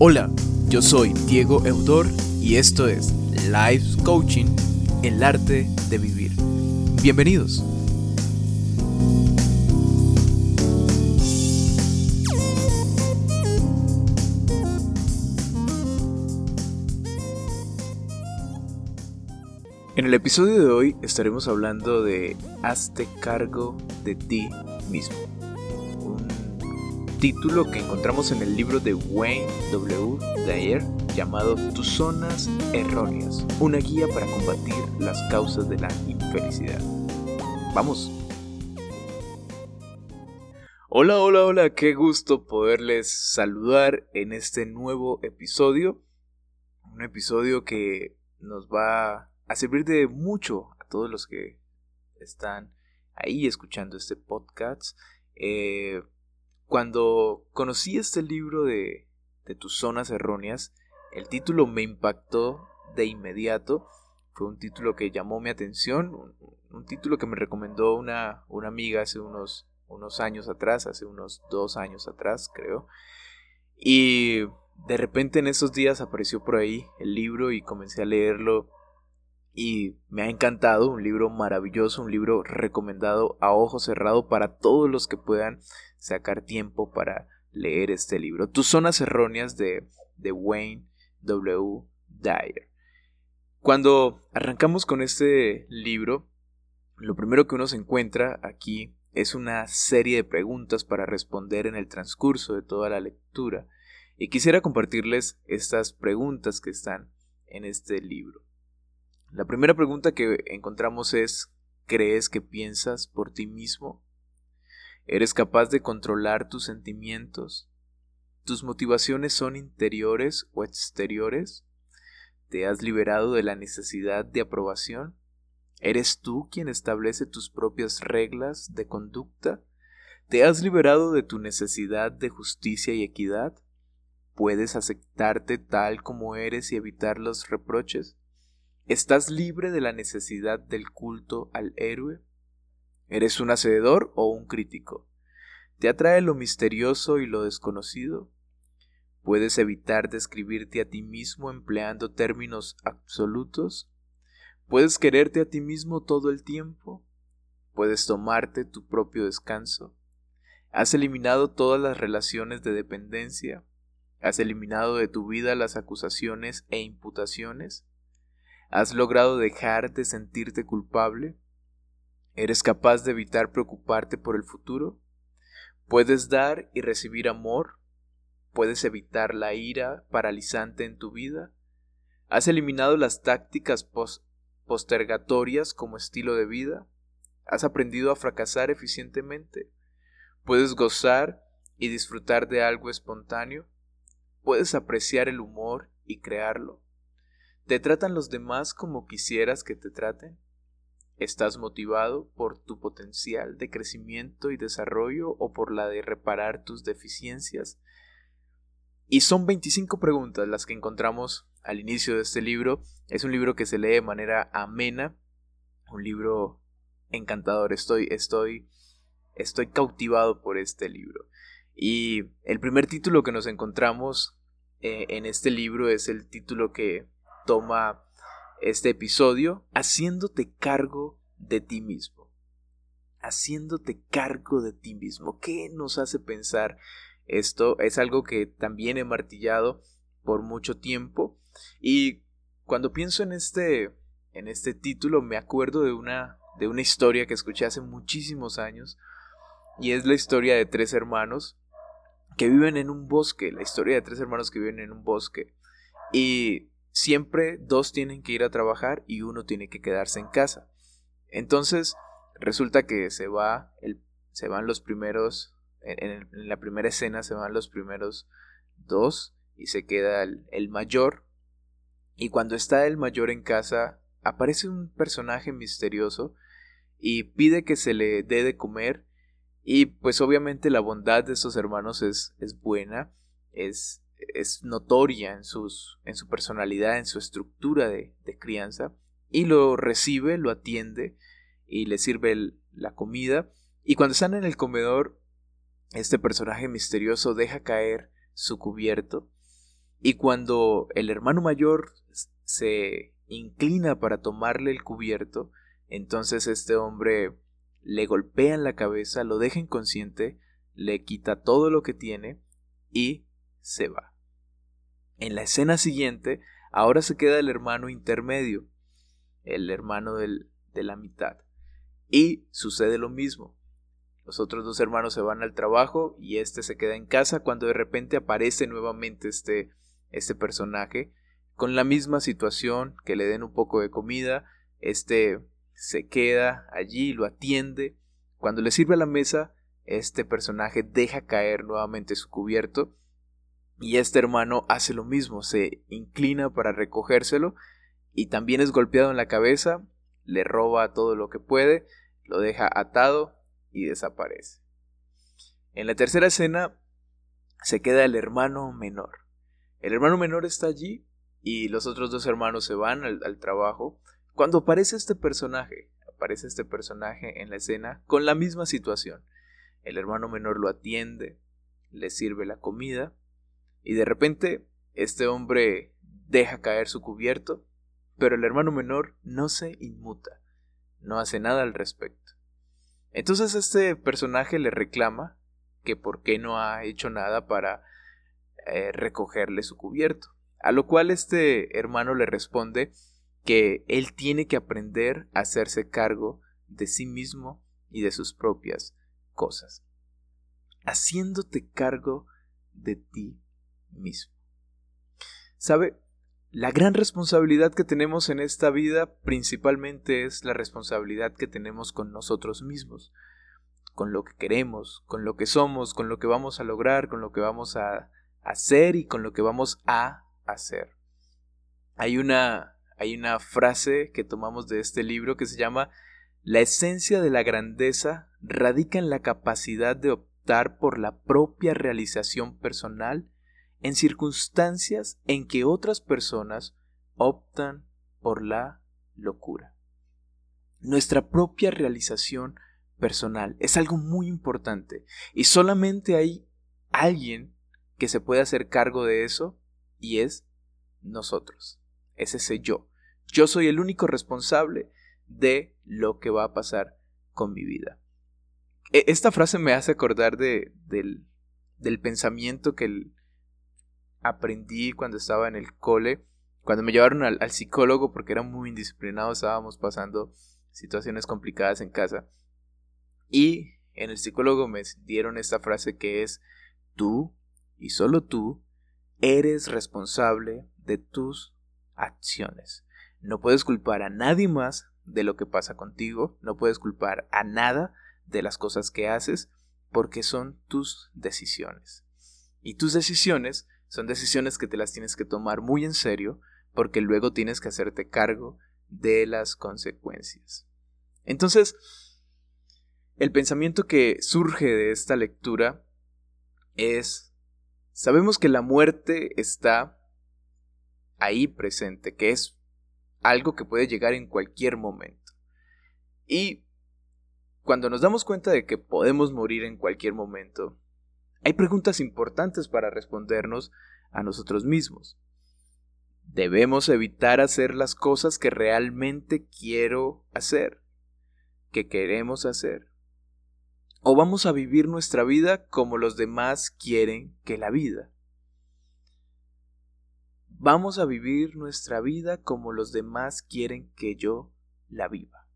Hola, yo soy Diego Eudor y esto es Life Coaching, el arte de vivir. Bienvenidos. En el episodio de hoy estaremos hablando de Hazte cargo de ti mismo título que encontramos en el libro de Wayne W. Dyer llamado Tus zonas erróneas, una guía para combatir las causas de la infelicidad. Vamos. Hola, hola, hola, qué gusto poderles saludar en este nuevo episodio. Un episodio que nos va a servir de mucho a todos los que están ahí escuchando este podcast. Eh, cuando conocí este libro de, de tus zonas erróneas, el título me impactó de inmediato. Fue un título que llamó mi atención, un, título que me recomendó una, una amiga hace unos, unos años atrás, hace unos dos años atrás, creo. Y de repente en esos días apareció por ahí el libro y comencé a leerlo y me ha encantado, un libro maravilloso, un libro recomendado a ojo cerrado para todos los que puedan sacar tiempo para leer este libro. Tus zonas erróneas de, de Wayne W. Dyer. Cuando arrancamos con este libro, lo primero que uno se encuentra aquí es una serie de preguntas para responder en el transcurso de toda la lectura. Y quisiera compartirles estas preguntas que están en este libro. La primera pregunta que encontramos es ¿crees que piensas por ti mismo? ¿Eres capaz de controlar tus sentimientos? ¿Tus motivaciones son interiores o exteriores? ¿Te has liberado de la necesidad de aprobación? ¿Eres tú quien establece tus propias reglas de conducta? ¿Te has liberado de tu necesidad de justicia y equidad? ¿Puedes aceptarte tal como eres y evitar los reproches? ¿Estás libre de la necesidad del culto al héroe? ¿Eres un hacedor o un crítico? ¿Te atrae lo misterioso y lo desconocido? ¿Puedes evitar describirte a ti mismo empleando términos absolutos? ¿Puedes quererte a ti mismo todo el tiempo? ¿Puedes tomarte tu propio descanso? ¿Has eliminado todas las relaciones de dependencia? ¿Has eliminado de tu vida las acusaciones e imputaciones? ¿Has logrado dejar de sentirte culpable? ¿Eres capaz de evitar preocuparte por el futuro? ¿Puedes dar y recibir amor? ¿Puedes evitar la ira paralizante en tu vida? ¿Has eliminado las tácticas postergatorias como estilo de vida? ¿Has aprendido a fracasar eficientemente? ¿Puedes gozar y disfrutar de algo espontáneo? ¿Puedes apreciar el humor y crearlo? ¿Te tratan los demás como quisieras que te traten? ¿Estás motivado por tu potencial de crecimiento y desarrollo o por la de reparar tus deficiencias? Y son 25 preguntas las que encontramos al inicio de este libro. Es un libro que se lee de manera amena, un libro encantador. Estoy, estoy, estoy cautivado por este libro. Y el primer título que nos encontramos eh, en este libro es el título que toma este episodio haciéndote cargo de ti mismo. Haciéndote cargo de ti mismo. ¿Qué nos hace pensar esto? Es algo que también he martillado por mucho tiempo y cuando pienso en este en este título me acuerdo de una de una historia que escuché hace muchísimos años y es la historia de tres hermanos que viven en un bosque, la historia de tres hermanos que viven en un bosque y siempre dos tienen que ir a trabajar y uno tiene que quedarse en casa. Entonces, resulta que se va el, se van los primeros en, la primera escena se van los primeros dos y se queda el, el mayor y cuando está el mayor en casa aparece un personaje misterioso y pide que se le dé de comer y pues obviamente la bondad de estos hermanos es, es buena, es es notoria en, sus, en su personalidad, en su estructura de, crianza, y lo recibe, lo atiende y le sirve la comida. Y cuando están en el comedor, este personaje misterioso deja caer su cubierto Y cuando el hermano mayor se inclina para tomarle el cubierto, entonces este hombre le golpea en la cabeza, lo deja inconsciente, le quita todo lo que tiene y se va. En la escena siguiente, ahora se queda el hermano intermedio, el hermano del, de la mitad. Y sucede lo mismo. Los otros dos hermanos se van al trabajo y este se queda en casa cuando de repente aparece nuevamente este, este personaje con la misma situación, que le den un poco de comida, este se queda allí, lo atiende. Cuando le sirve a la mesa, este personaje deja caer nuevamente su cubierto y este hermano hace lo mismo, se inclina para recogérselo y también es golpeado en la cabeza, le roba todo lo que puede, lo deja atado y desaparece. En la tercera escena se queda el hermano menor. El hermano menor está allí y los otros dos hermanos se van al, trabajo. Cuando aparece este personaje, aparece este personaje en la escena con la misma situación. El hermano menor lo atiende, le sirve la comida y de repente este hombre deja caer su cubierto, pero el hermano menor no se inmuta, no hace nada al respecto. Entonces este personaje le reclama que por qué no ha hecho nada para eh, recogerle su cubierto. A lo cual este hermano le responde que él tiene que aprender a hacerse cargo de sí mismo y de sus propias cosas. Haciéndote cargo de ti mismo. ¿Sabe? La gran responsabilidad que tenemos en esta vida principalmente es la responsabilidad que tenemos con nosotros mismos, con lo que queremos, con lo que somos, con lo que vamos a lograr, con lo que vamos a hacer y con lo que vamos a hacer. Hay una, hay una frase que tomamos de este libro que se llama La esencia de la grandeza radica en la capacidad de optar por la propia realización personal en circunstancias en que otras personas optan por la locura. Nuestra propia realización personal es algo muy importante y solamente hay alguien que se puede hacer cargo de eso y es nosotros. Es ese yo. Yo soy el único responsable de lo que va a pasar con mi vida. E, esta frase me hace acordar de, del, del pensamiento que aprendí cuando estaba en el cole, cuando me llevaron al, psicólogo porque era muy indisciplinado, estábamos pasando situaciones complicadas en casa. Y en el psicólogo me dieron esta frase que es, tú y solo tú eres responsable de tus acciones. No puedes culpar a nadie más de lo que pasa contigo, no puedes culpar a nada de las cosas que haces, porque son tus decisiones. Y tus decisiones son decisiones que te las tienes que tomar muy en serio, porque luego tienes que hacerte cargo de las consecuencias. Entonces, el pensamiento que surge de esta lectura es Sabemos que la muerte está ahí presente, que es algo que puede llegar en cualquier momento. Y cuando nos damos cuenta de que podemos morir en cualquier momento, hay preguntas importantes para respondernos a nosotros mismos. Debemos evitar hacer las cosas que realmente quiero hacer, que queremos hacer o vamos a vivir nuestra vida como los demás quieren que la vida. Vamos a vivir nuestra vida como los demás quieren que yo la viva.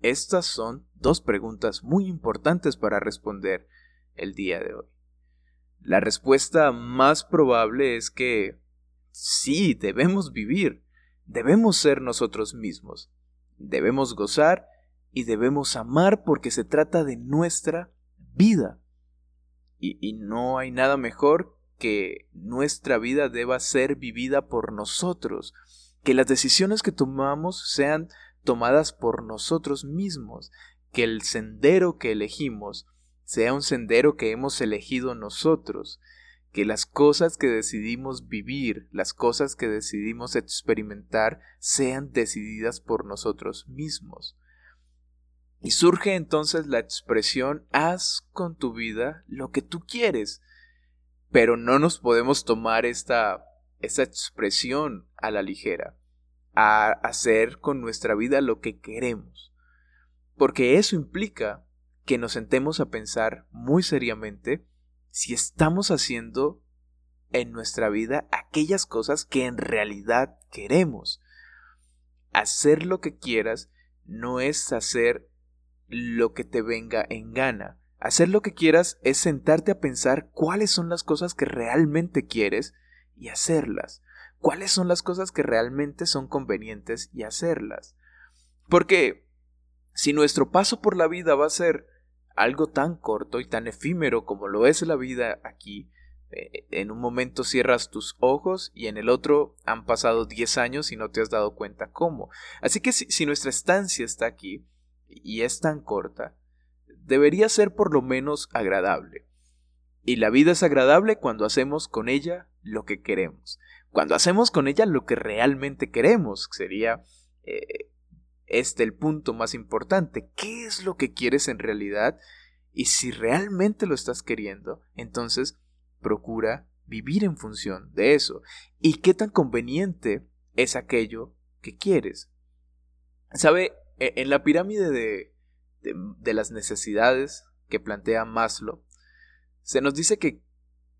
Estas son dos preguntas muy importantes para responder el día de hoy. La respuesta más probable es que sí, debemos vivir, debemos ser nosotros mismos, debemos gozar y debemos amar porque se trata de nuestra vida. Y, no hay nada mejor que nuestra vida deba ser vivida por nosotros, que las decisiones que tomamos sean tomadas por nosotros mismos, que el sendero que elegimos sea un sendero que hemos elegido nosotros, que las cosas que decidimos vivir, las cosas que decidimos experimentar, sean decididas por nosotros mismos. Y surge entonces la expresión haz con tu vida lo que tú quieres. Pero no nos podemos tomar esta, esta expresión a la ligera, a hacer con nuestra vida lo que queremos. Porque eso implica que nos sentemos a pensar muy seriamente si estamos haciendo en nuestra vida aquellas cosas que en realidad queremos. Hacer lo que quieras no es hacer lo que te venga en gana. Hacer lo que quieras es sentarte a pensar cuáles son las cosas que realmente quieres y hacerlas. Cuáles son las cosas que realmente son convenientes y hacerlas. Porque si nuestro paso por la vida va a ser algo tan corto y tan efímero como lo es la vida aquí, eh, en un momento cierras tus ojos y en el otro han pasado 10 años y no te has dado cuenta cómo. Así que si, nuestra estancia está aquí y es tan corta, debería ser por lo menos agradable. Y la vida es agradable cuando hacemos con ella lo que queremos. Cuando hacemos con ella lo que realmente queremos, sería eh, este el punto más importante. ¿Qué es lo que quieres en realidad? Y si realmente lo estás queriendo, entonces procura vivir en función de eso. ¿Y qué tan conveniente es aquello que quieres? ¿Sabe? E, en la pirámide de, de, las necesidades que plantea Maslow, se nos dice que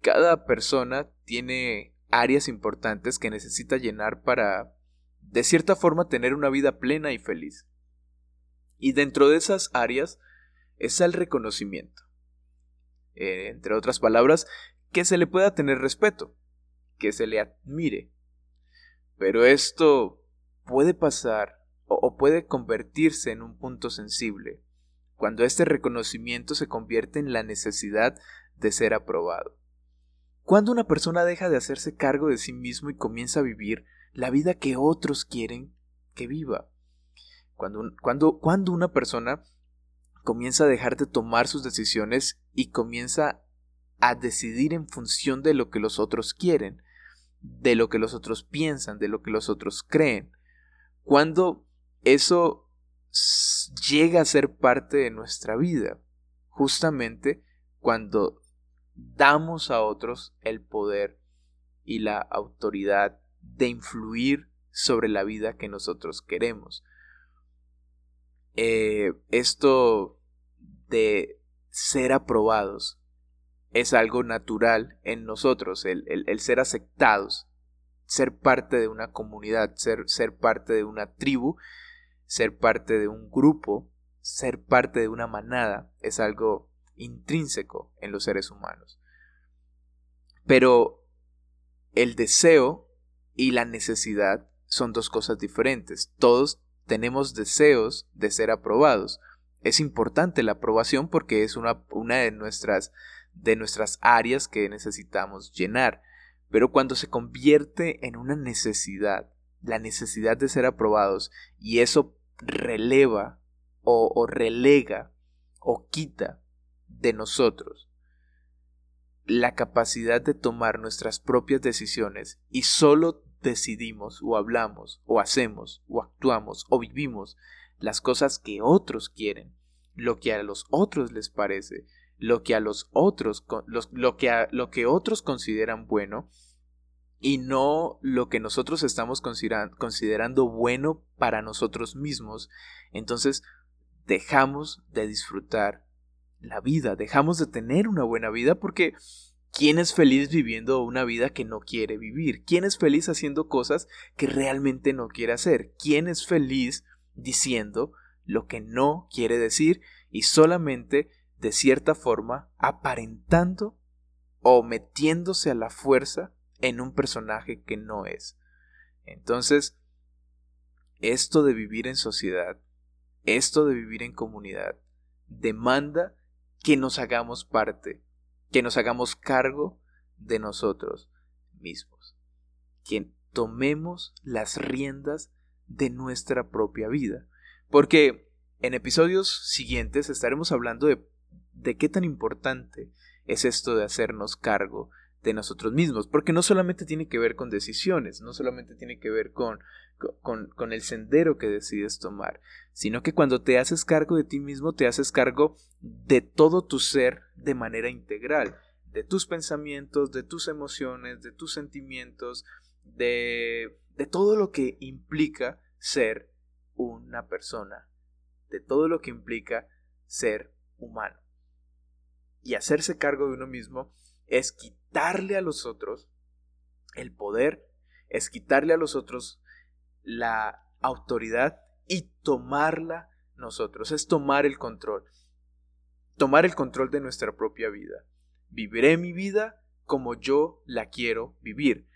cada persona tiene áreas importantes que necesita llenar para, de cierta forma, tener una vida plena y feliz. Y dentro de esas áreas está el reconocimiento. Eh, entre otras palabras, que se le pueda tener respeto, que se le admire. Pero esto puede pasar o, puede convertirse en un punto sensible cuando este reconocimiento se convierte en la necesidad de ser aprobado. Cuando una persona deja de hacerse cargo de sí mismo y comienza a vivir la vida que otros quieren que viva. Cuando, cuando, cuando una persona comienza a dejar de tomar sus decisiones y comienza a decidir en función de lo que los otros quieren, de lo que los otros piensan, de lo que los otros creen. Cuando eso llega a ser parte de nuestra vida, justamente cuando damos a otros el poder y la autoridad de influir sobre la vida que nosotros queremos. Eh, esto de ser aprobados es algo natural en nosotros, el, ser aceptados, ser parte de una comunidad, ser, ser parte de una tribu, ser parte de un grupo, ser parte de una manada, es algo intrínseco en los seres humanos. Pero el deseo y la necesidad son dos cosas diferentes. Todos tenemos deseos de ser aprobados. Es importante la aprobación porque es una, una de nuestras de nuestras áreas que necesitamos llenar. Pero cuando se convierte en una necesidad, la necesidad de ser aprobados, y eso releva o, relega o quita de nosotros la capacidad de tomar nuestras propias decisiones y solo decidimos o hablamos o hacemos o actuamos o vivimos las cosas que otros quieren, lo que a los otros les parece, lo que a los otros, lo, que lo que otros consideran bueno y no lo que nosotros estamos considerando bueno para nosotros mismos, entonces dejamos de disfrutar la vida, dejamos de tener una buena vida porque ¿quién es feliz viviendo una vida que no quiere vivir? ¿Quién es feliz haciendo cosas que realmente no quiere hacer? ¿Quién es feliz diciendo lo que no quiere decir y solamente de cierta forma, aparentando o metiéndose a la fuerza en un personaje que no es. Entonces, esto de vivir en sociedad, esto de vivir en comunidad, demanda que nos hagamos parte, que nos hagamos cargo de nosotros mismos, que tomemos las riendas de nuestra propia vida. Porque en episodios siguientes estaremos hablando de de qué tan importante es esto de hacernos cargo de nosotros mismos, porque no solamente tiene que ver con decisiones, no solamente tiene que ver con, con, el sendero que decides tomar, sino que cuando te haces cargo de ti mismo, te haces cargo de todo tu ser de manera integral, de tus pensamientos, de tus emociones, de tus sentimientos, de, de todo lo que implica ser una persona, de todo lo que implica ser humano. Y hacerse cargo de uno mismo es quitarle a los otros el poder, es quitarle a los otros la autoridad y tomarla nosotros, es tomar el control, tomar el control de nuestra propia vida. Viviré mi vida como yo la quiero vivir.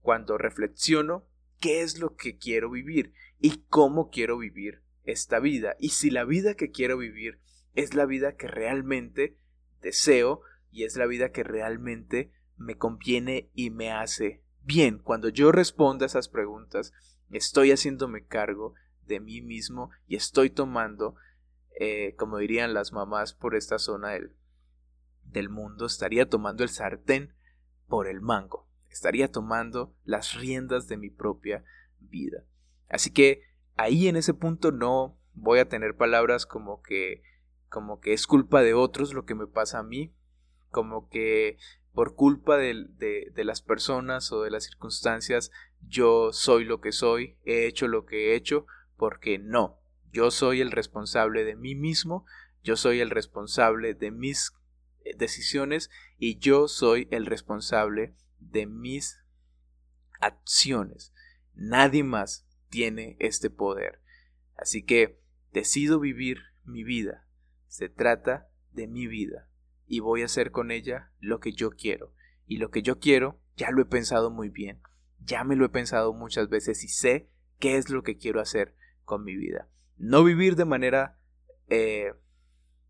Cuando reflexiono qué es lo que quiero vivir y cómo quiero vivir esta vida. Y si la vida que quiero vivir es la vida que realmente deseo y es la vida que realmente me conviene y me hace bien. Cuando yo responda a esas preguntas, estoy haciéndome cargo de mí mismo y estoy tomando, eh, como dirían las mamás por esta zona del, del mundo, estaría tomando el sartén por el mango, estaría tomando las riendas de mi propia vida. Así que ahí en ese punto no voy a tener palabras como que como que es culpa de otros lo que me pasa a mí, como que por culpa de, de, las personas o de las circunstancias yo soy lo que soy, he hecho lo que he hecho, porque no, yo soy el responsable de mí mismo, yo soy el responsable de mis eh, decisiones y yo soy el responsable de mis acciones. Nadie más tiene este poder. Así que decido vivir mi vida. Se trata de mi vida y voy a hacer con ella lo que yo quiero. Y lo que yo quiero ya lo he pensado muy bien, ya me lo he pensado muchas veces y sé qué es lo que quiero hacer con mi vida. No vivir de manera eh,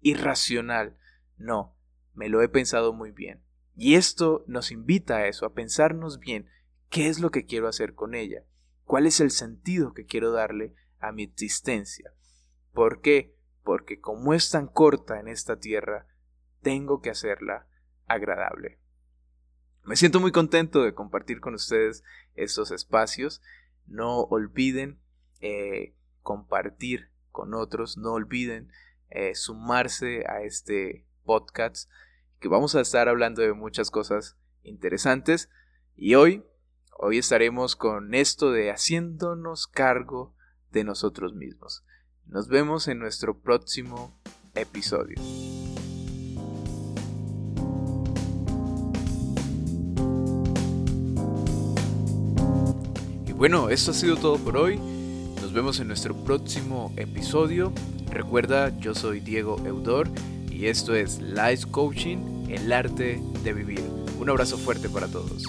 irracional, no, me lo he pensado muy bien. Y esto nos invita a eso, a pensarnos bien qué es lo que quiero hacer con ella, cuál es el sentido que quiero darle a mi existencia. ¿Por qué? Porque como es tan corta en esta tierra, tengo que hacerla agradable. Me siento muy contento de compartir con ustedes estos espacios. No olviden eh, compartir con otros, no olviden eh, sumarse a este podcast que vamos a estar hablando de muchas cosas interesantes y hoy hoy estaremos con esto de haciéndonos cargo de nosotros mismos. Nos vemos en nuestro próximo episodio. Bueno, esto ha sido todo por hoy. Nos vemos en nuestro próximo episodio. Recuerda, yo soy Diego Eudor y esto es Life Coaching, el arte de vivir. Un abrazo fuerte para todos.